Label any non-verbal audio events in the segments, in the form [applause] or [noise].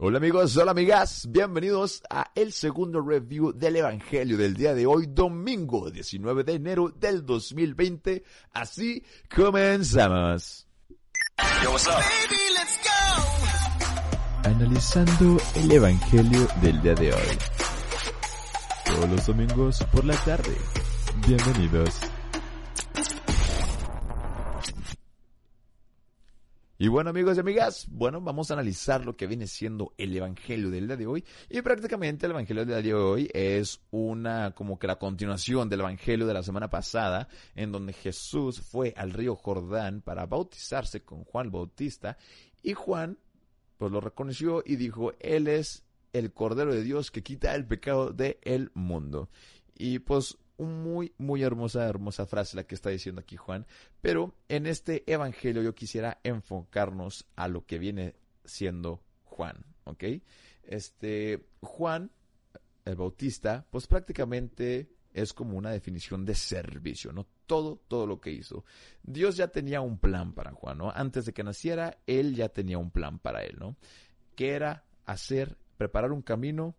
Hola amigos, hola amigas, bienvenidos a el segundo review del Evangelio del día de hoy, domingo 19 de enero del 2020. Así comenzamos. Yo, what's up? Analizando el Evangelio del día de hoy. Todos los domingos por la tarde. Bienvenidos. Y bueno amigos y amigas, bueno, vamos a analizar lo que viene siendo el Evangelio del día de hoy. Y prácticamente el Evangelio del día de hoy es una, como que la continuación del Evangelio de la semana pasada, en donde Jesús fue al río Jordán para bautizarse con Juan Bautista. Y Juan, pues lo reconoció y dijo, Él es el Cordero de Dios que quita el pecado del mundo. Y pues muy, muy hermosa, hermosa frase la que está diciendo aquí Juan. Pero en este evangelio yo quisiera enfocarnos a lo que viene siendo Juan, ¿ok? Este, Juan, el Bautista, pues prácticamente es como una definición de servicio, ¿no? Todo, todo lo que hizo. Dios ya tenía un plan para Juan, ¿no? Antes de que naciera, él ya tenía un plan para él, ¿no? Que era hacer, preparar un camino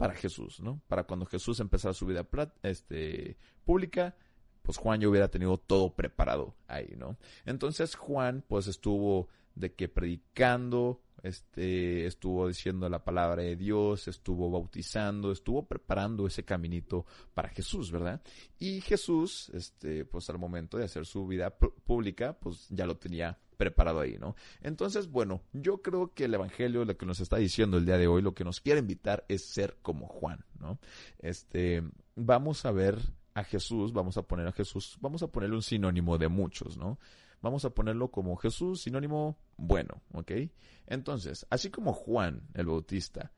para Jesús, ¿no? Para cuando Jesús empezara su vida este, pública, pues Juan ya hubiera tenido todo preparado ahí, ¿no? Entonces Juan, pues estuvo de que predicando, este, estuvo diciendo la palabra de Dios, estuvo bautizando, estuvo preparando ese caminito para Jesús, ¿verdad? Y Jesús, este, pues al momento de hacer su vida pública, pues ya lo tenía preparado ahí, ¿no? Entonces, bueno, yo creo que el Evangelio, lo que nos está diciendo el día de hoy, lo que nos quiere invitar es ser como Juan, ¿no? Este, vamos a ver a Jesús, vamos a poner a Jesús, vamos a ponerle un sinónimo de muchos, ¿no? Vamos a ponerlo como Jesús, sinónimo bueno, ¿ok? Entonces, así como Juan el Bautista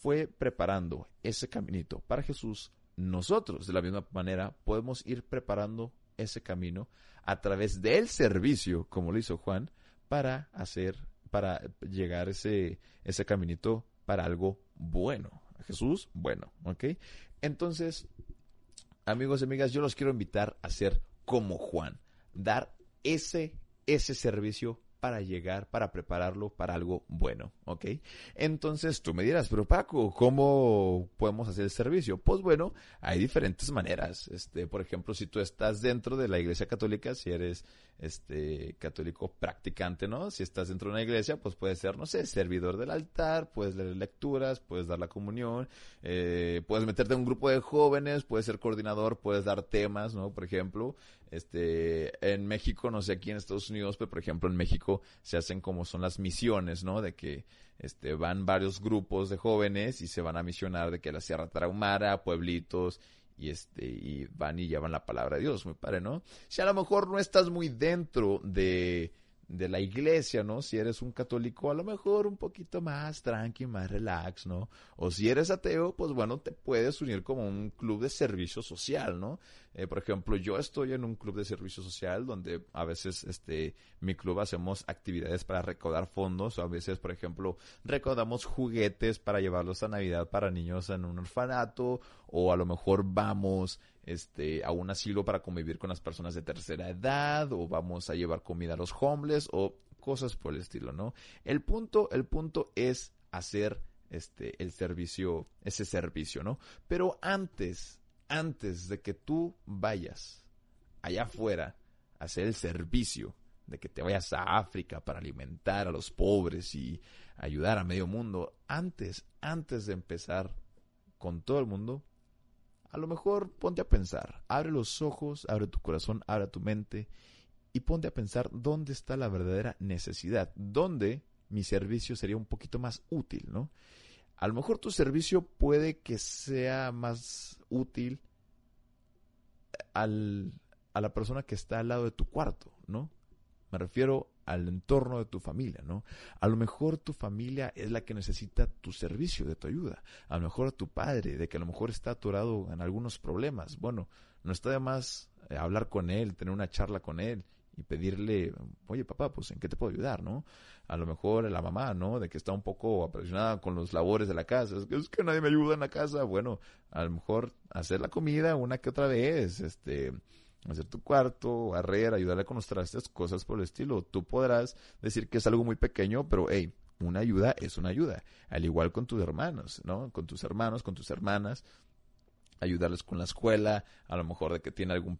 fue preparando ese caminito para Jesús, nosotros de la misma manera podemos ir preparando ese camino a través del servicio, como lo hizo Juan, para hacer, para llegar ese, ese caminito para algo bueno. Jesús, bueno, ¿ok? Entonces, amigos y amigas, yo los quiero invitar a ser como Juan, dar ese, ese servicio para llegar, para prepararlo para algo bueno, ¿ok? Entonces tú me dirás, pero Paco, ¿cómo podemos hacer el servicio? Pues bueno, hay diferentes maneras. Este, por ejemplo, si tú estás dentro de la iglesia católica, si eres este católico practicante, ¿no? Si estás dentro de una iglesia, pues puedes ser, no sé, servidor del altar, puedes leer lecturas, puedes dar la comunión, eh, puedes meterte en un grupo de jóvenes, puedes ser coordinador, puedes dar temas, ¿no? Por ejemplo, este, en México, no sé aquí en Estados Unidos, pero por ejemplo en México se hacen como son las misiones, ¿no? De que este, van varios grupos de jóvenes y se van a misionar de que la Sierra Tarahumara, pueblitos y este y van y llevan la palabra de Dios, muy padre, ¿no? Si a lo mejor no estás muy dentro de de la iglesia, ¿no? Si eres un católico, a lo mejor un poquito más tranqui, más relax, ¿no? O si eres ateo, pues bueno, te puedes unir como un club de servicio social, ¿no? Eh, por ejemplo, yo estoy en un club de servicio social donde a veces, este, mi club hacemos actividades para recaudar fondos, o a veces, por ejemplo, recaudamos juguetes para llevarlos a Navidad para niños en un orfanato, o a lo mejor vamos, este, a un asilo para convivir con las personas de tercera edad, o vamos a llevar comida a los homeless, o cosas por el estilo, ¿no? El punto, el punto es hacer este, el servicio, ese servicio, ¿no? Pero antes, antes de que tú vayas allá afuera a hacer el servicio, de que te vayas a África para alimentar a los pobres y ayudar a medio mundo, antes, antes de empezar con todo el mundo, a lo mejor ponte a pensar, abre los ojos, abre tu corazón, abre tu mente y ponte a pensar dónde está la verdadera necesidad, dónde mi servicio sería un poquito más útil, ¿no? A lo mejor tu servicio puede que sea más útil al, a la persona que está al lado de tu cuarto, ¿no? Me refiero al entorno de tu familia, ¿no? A lo mejor tu familia es la que necesita tu servicio, de tu ayuda. A lo mejor tu padre, de que a lo mejor está atorado en algunos problemas. Bueno, no está de más eh, hablar con él, tener una charla con él y pedirle, oye papá, pues en qué te puedo ayudar, ¿no? A lo mejor la mamá, ¿no? De que está un poco apresionada con los labores de la casa. Es que, es que nadie me ayuda en la casa. Bueno, a lo mejor hacer la comida una que otra vez, este, hacer tu cuarto, barrer, ayudarle con los trastes, cosas por el estilo. Tú podrás decir que es algo muy pequeño, pero hey, una ayuda es una ayuda. Al igual con tus hermanos, ¿no? Con tus hermanos, con tus hermanas. Ayudarles con la escuela, a lo mejor de que tiene algún,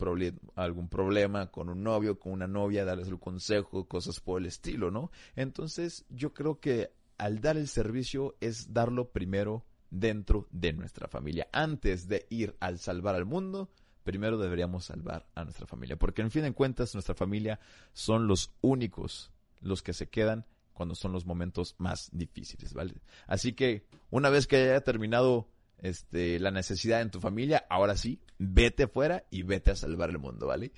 algún problema con un novio, con una novia, darles el consejo, cosas por el estilo, ¿no? Entonces, yo creo que al dar el servicio es darlo primero dentro de nuestra familia. Antes de ir al salvar al mundo, primero deberíamos salvar a nuestra familia. Porque en fin de cuentas, nuestra familia son los únicos, los que se quedan cuando son los momentos más difíciles, ¿vale? Así que una vez que haya terminado este, la necesidad en tu familia, ahora sí, vete afuera y vete a salvar el mundo, ¿vale?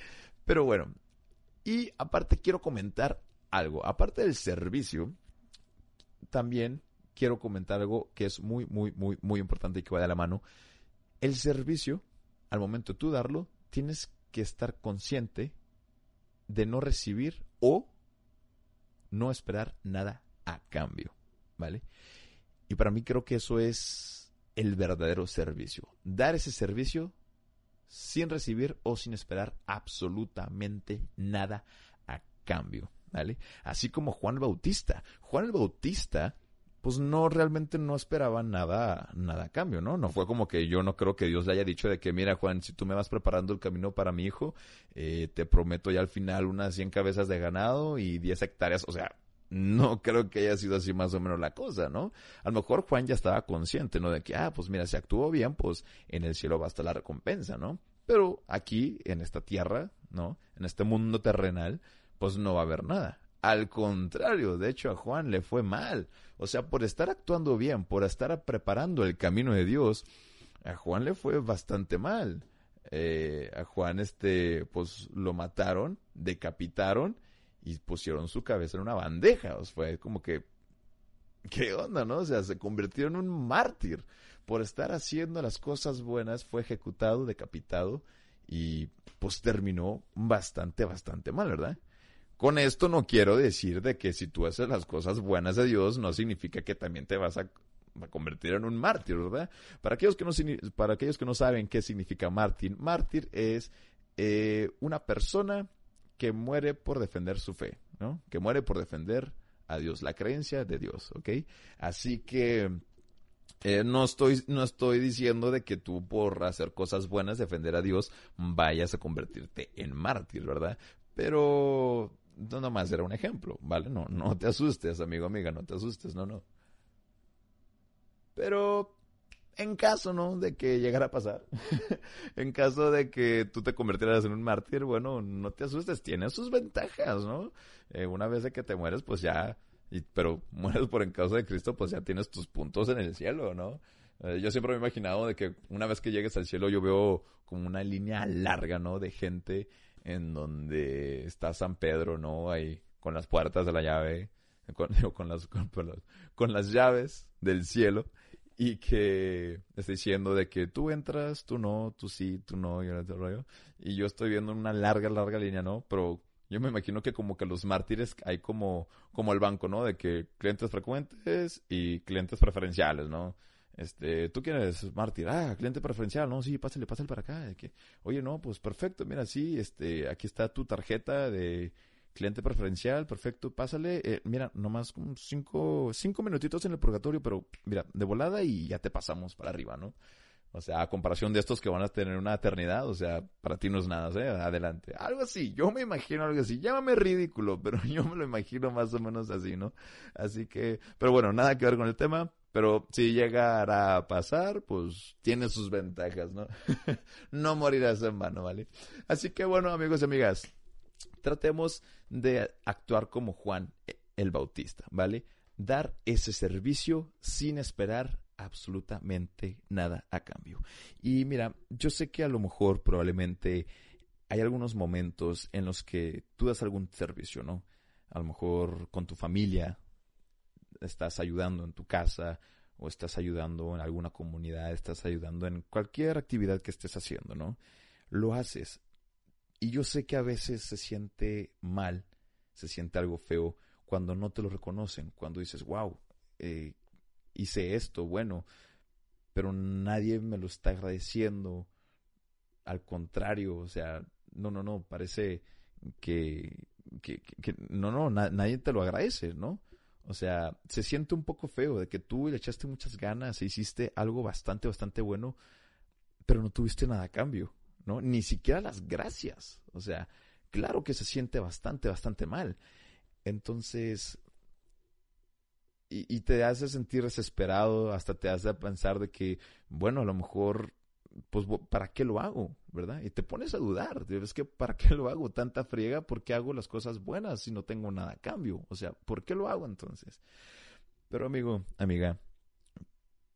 Pero bueno, y aparte quiero comentar algo, aparte del servicio, también quiero comentar algo que es muy, muy, muy, muy importante y que va de la mano. El servicio, al momento de tú darlo, tienes que estar consciente de no recibir o no esperar nada a cambio, ¿vale? Y para mí creo que eso es el verdadero servicio. Dar ese servicio sin recibir o sin esperar absolutamente nada a cambio, ¿vale? Así como Juan el Bautista. Juan el Bautista pues no realmente no esperaba nada, nada a cambio, ¿no? No fue como que yo no creo que Dios le haya dicho de que, mira, Juan, si tú me vas preparando el camino para mi hijo, eh, te prometo ya al final unas 100 cabezas de ganado y 10 hectáreas, o sea, no creo que haya sido así más o menos la cosa, ¿no? A lo mejor Juan ya estaba consciente, ¿no? De que, ah, pues mira, si actuó bien, pues en el cielo va a estar la recompensa, ¿no? Pero aquí, en esta tierra, ¿no? En este mundo terrenal, pues no va a haber nada. Al contrario, de hecho a Juan le fue mal. O sea, por estar actuando bien, por estar preparando el camino de Dios, a Juan le fue bastante mal. Eh, a Juan, este, pues lo mataron, decapitaron y pusieron su cabeza en una bandeja. O sea, fue como que, ¿qué onda, no? O sea, se convirtió en un mártir. Por estar haciendo las cosas buenas, fue ejecutado, decapitado y pues terminó bastante, bastante mal, ¿verdad? Con esto no quiero decir de que si tú haces las cosas buenas de Dios, no significa que también te vas a, convertir en un mártir, ¿verdad? Para aquellos que no, para aquellos que no saben qué significa mártir, mártir es eh, una persona que muere por defender su fe, ¿no? Que muere por defender a Dios, la creencia de Dios, ¿ok? Así que eh, no estoy, no estoy diciendo de que tú por hacer cosas buenas, defender a Dios, vayas a convertirte en mártir, ¿verdad? Pero no nomás era un ejemplo, ¿vale? No, no te asustes, amigo, amiga, no te asustes, no, no. Pero en caso, ¿no? De que llegara a pasar, [laughs] en caso de que tú te convirtieras en un mártir, bueno, no te asustes, tiene sus ventajas, ¿no? Eh, una vez que te mueres, pues ya, y, pero [laughs] mueres por en causa de Cristo, pues ya tienes tus puntos en el cielo, ¿no? Eh, yo siempre me he imaginado de que una vez que llegues al cielo yo veo como una línea larga, ¿no? De gente en donde está San Pedro, ¿no? Ahí con las puertas de la llave, con, [laughs] con, las, con, las llaves del cielo y que está diciendo de que tú entras, tú no, tú sí, tú no, y, rollo. y yo estoy viendo una larga, larga línea, ¿no? Pero yo me imagino que como que los mártires hay como, como el banco, ¿no? De que clientes frecuentes y clientes preferenciales, ¿no? Este, ¿tú quieres mártir? Ah, cliente preferencial, no, sí, pásale, pásale para acá. que, Oye, no, pues perfecto, mira, sí, este, aquí está tu tarjeta de cliente preferencial, perfecto, pásale, eh, mira, nomás cinco, cinco minutitos en el purgatorio, pero mira, de volada y ya te pasamos para arriba, ¿no? O sea, a comparación de estos que van a tener una eternidad, o sea, para ti no es nada, ¿eh? Adelante. Algo así, yo me imagino algo así. Llámame ridículo, [laughs] pero yo me lo imagino más o menos así, ¿no? Así que, pero bueno, nada que ver con el tema. Pero si llegara a pasar, pues tiene sus ventajas, ¿no? [laughs] no morirás en vano, ¿vale? Así que bueno, amigos y amigas, tratemos de actuar como Juan el Bautista, ¿vale? Dar ese servicio sin esperar absolutamente nada a cambio. Y mira, yo sé que a lo mejor probablemente hay algunos momentos en los que tú das algún servicio, ¿no? A lo mejor con tu familia, estás ayudando en tu casa o estás ayudando en alguna comunidad, estás ayudando en cualquier actividad que estés haciendo, ¿no? Lo haces. Y yo sé que a veces se siente mal, se siente algo feo cuando no te lo reconocen, cuando dices, wow, eh, hice esto, bueno, pero nadie me lo está agradeciendo. Al contrario, o sea, no, no, no, parece que, que, no, no, nadie te lo agradece, ¿no? O sea, se siente un poco feo de que tú le echaste muchas ganas e hiciste algo bastante, bastante bueno, pero no tuviste nada a cambio, Ni siquiera las gracias. O sea, claro que se siente bastante, bastante mal. Entonces, y, y, te hace sentir desesperado, hasta te hace pensar de que, bueno, a lo mejor, pues, ¿para qué lo hago? ¿Verdad? Y te pones a dudar, es que, ¿para qué lo hago? Tanta friega, ¿por qué hago las cosas buenas si no tengo nada a cambio? O sea, ¿por qué lo hago entonces? Pero amigo, amiga,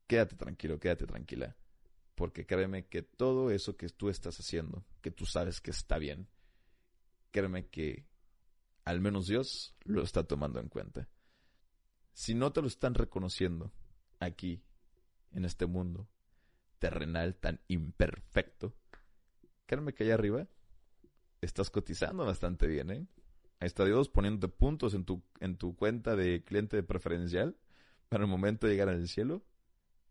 quédate tranquilo, quédate tranquila. Porque créeme que todo eso que tú estás haciendo, que tú sabes que está bien, créeme que al menos Dios lo está tomando en cuenta. Si no te lo están reconociendo aquí, en este mundo terrenal tan imperfecto, créeme que allá arriba estás cotizando bastante bien, ¿eh? Ahí está Dios poniéndote puntos en tu, en tu cuenta de cliente preferencial para el momento de llegar al cielo,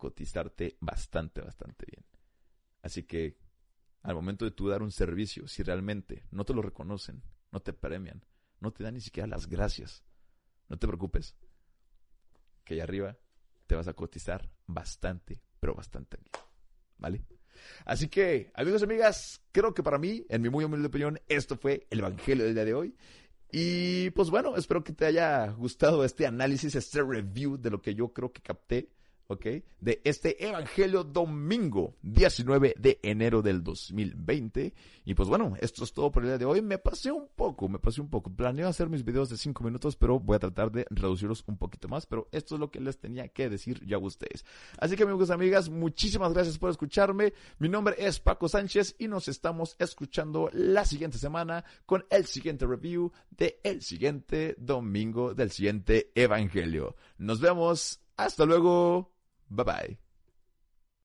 cotizarte bastante, bastante bien. Así que al momento de tú dar un servicio, si realmente no te lo reconocen, no te premian, no te dan ni siquiera las gracias, no te preocupes, que allá arriba te vas a cotizar bastante, pero bastante bien. ¿Vale? Así que, amigos y amigas, creo que para mí, en mi muy humilde opinión, esto fue el Evangelio del día de hoy. Y pues bueno, espero que te haya gustado este análisis, este review de lo que yo creo que capté ¿ok? De este Evangelio domingo 19 de enero del 2020. Y pues bueno, esto es todo por el día de hoy. Me pasé un poco, me pasé un poco. Planeo hacer mis videos de 5 minutos, pero voy a tratar de reducirlos un poquito más. Pero esto es lo que les tenía que decir ya a ustedes. Así que amigos y amigas, muchísimas gracias por escucharme. Mi nombre es Paco Sánchez y nos estamos escuchando la siguiente semana con el siguiente review de el siguiente domingo del siguiente Evangelio. Nos vemos. Hasta luego. Bye bye.